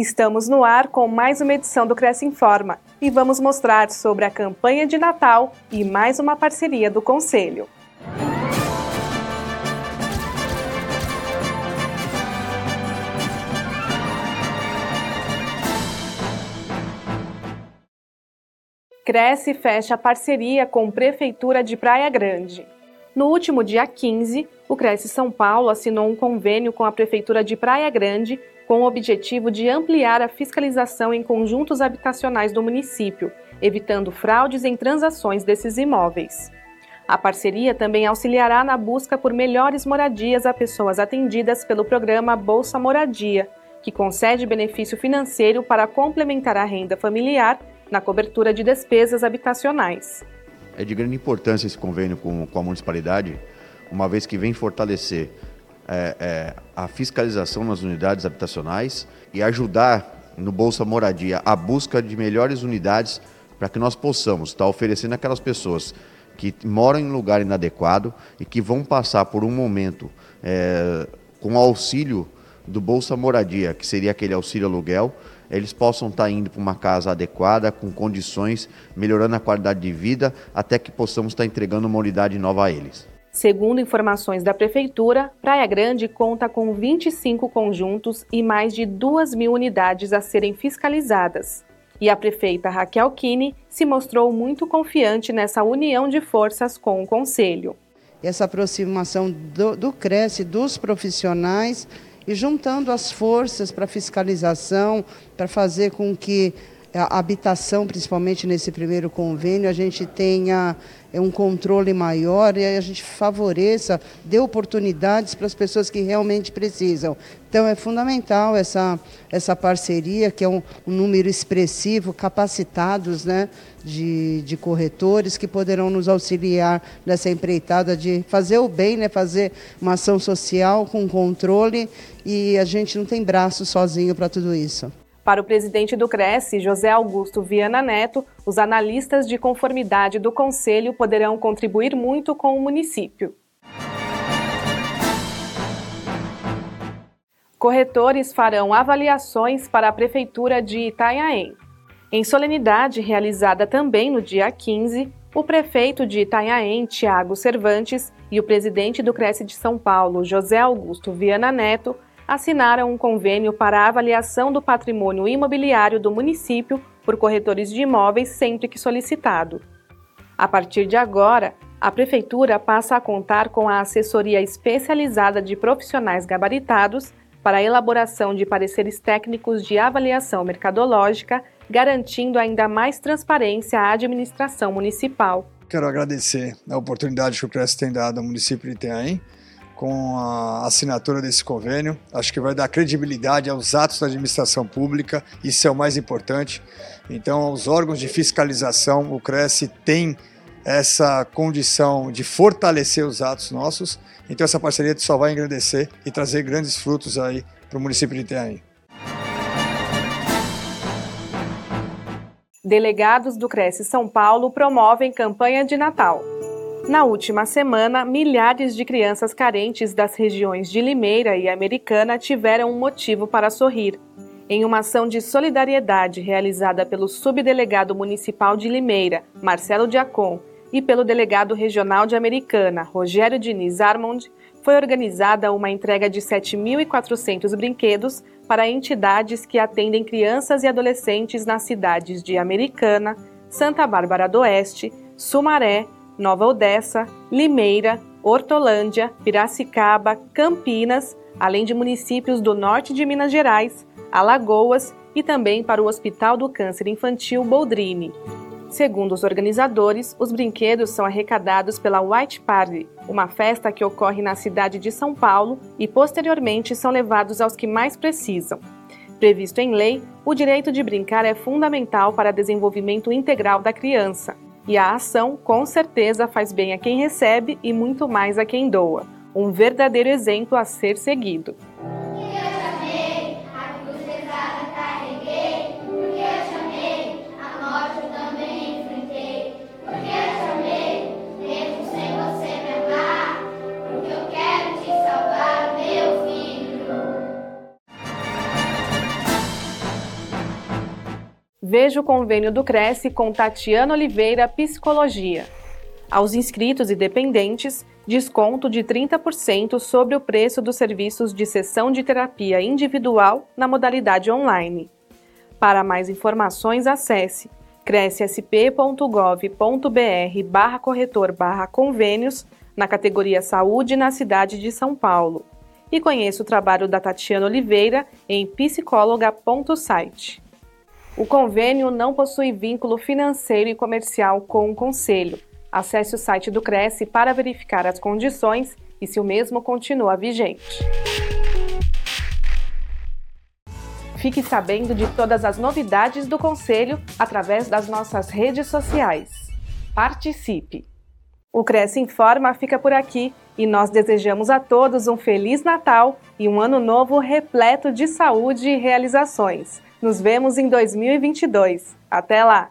Estamos no ar com mais uma edição do Cresce Informa e vamos mostrar sobre a campanha de Natal e mais uma parceria do Conselho. Cresce fecha parceria com Prefeitura de Praia Grande. No último dia 15, o Cresce São Paulo assinou um convênio com a Prefeitura de Praia Grande com o objetivo de ampliar a fiscalização em conjuntos habitacionais do município, evitando fraudes em transações desses imóveis. A parceria também auxiliará na busca por melhores moradias a pessoas atendidas pelo programa Bolsa Moradia, que concede benefício financeiro para complementar a renda familiar na cobertura de despesas habitacionais. É de grande importância esse convênio com, a municipalidade, uma vez que vem fortalecer é, é, a fiscalização nas unidades habitacionais e ajudar no Bolsa Moradia a busca de melhores unidades para que nós possamos estar oferecendo aquelas pessoas que moram em lugar inadequado e que vão passar por um momento é, com auxílio do Bolsa Moradia, que seria aquele auxílio aluguel, eles possam estar indo para uma casa adequada, com condições, melhorando a qualidade de vida, até que possamos estar entregando uma unidade nova a eles. Segundo informações da Prefeitura, Praia Grande conta com 25 conjuntos e mais de 2 mil unidades a serem fiscalizadas. E a prefeita Raquel Kine se mostrou muito confiante nessa união de forças com o Conselho. Essa aproximação do, do Cresce, dos profissionais e juntando as forças para fiscalização, para fazer com que a habitação, principalmente nesse primeiro convênio, a gente tenha é, um controle maior e a gente favoreça, dê oportunidades para as pessoas que realmente precisam. Então é fundamental essa, essa parceria, que é um, um número expressivo, capacitados né, de, de corretores que poderão nos auxiliar nessa empreitada de fazer o bem, né, fazer uma ação social com controle e a gente não tem braço sozinho para tudo isso. Para o presidente do Cresce, José Augusto Viana Neto, os analistas de conformidade do Conselho poderão contribuir muito com o município. Corretores farão avaliações para a Prefeitura de Itanhaém. Em solenidade realizada também no dia 15, o prefeito de Itanhaém, Tiago Cervantes, e o presidente do Cresce de São Paulo, José Augusto Viana Neto, assinaram um convênio para a avaliação do patrimônio imobiliário do município por corretores de imóveis sempre que solicitado. A partir de agora, a Prefeitura passa a contar com a assessoria especializada de profissionais gabaritados para a elaboração de pareceres técnicos de avaliação mercadológica, garantindo ainda mais transparência à administração municipal. Quero agradecer a oportunidade que o CRES tem dado ao município de Itenhaém com a assinatura desse convênio. Acho que vai dar credibilidade aos atos da administração pública, isso é o mais importante. Então, os órgãos de fiscalização, o Cresce tem essa condição de fortalecer os atos nossos. Então, essa parceria só vai engrandecer e trazer grandes frutos aí para o município de Itaém. Delegados do Cresce São Paulo promovem campanha de Natal. Na última semana, milhares de crianças carentes das regiões de Limeira e Americana tiveram um motivo para sorrir. Em uma ação de solidariedade realizada pelo subdelegado municipal de Limeira, Marcelo Diacon, e pelo delegado regional de Americana, Rogério Diniz Armond, foi organizada uma entrega de 7.400 brinquedos para entidades que atendem crianças e adolescentes nas cidades de Americana, Santa Bárbara do Oeste, Sumaré, Nova Odessa, Limeira, Hortolândia, Piracicaba, Campinas, além de municípios do norte de Minas Gerais, Alagoas e também para o Hospital do Câncer Infantil Boldrini. Segundo os organizadores, os brinquedos são arrecadados pela White Party, uma festa que ocorre na cidade de São Paulo e posteriormente são levados aos que mais precisam. Previsto em lei, o direito de brincar é fundamental para desenvolvimento integral da criança. E a ação, com certeza, faz bem a quem recebe e muito mais a quem doa. Um verdadeiro exemplo a ser seguido. Veja o convênio do Cresce com Tatiana Oliveira Psicologia. Aos inscritos e dependentes, desconto de 30% sobre o preço dos serviços de sessão de terapia individual na modalidade online. Para mais informações, acesse crescsp.gov.br barra corretor barra convênios na categoria Saúde na cidade de São Paulo. E conheça o trabalho da Tatiana Oliveira em psicóloga.site. O convênio não possui vínculo financeiro e comercial com o Conselho. Acesse o site do Cresce para verificar as condições e se o mesmo continua vigente. Fique sabendo de todas as novidades do Conselho através das nossas redes sociais. Participe! O Cresce Informa fica por aqui e nós desejamos a todos um Feliz Natal e um Ano Novo repleto de saúde e realizações. Nos vemos em 2022. Até lá!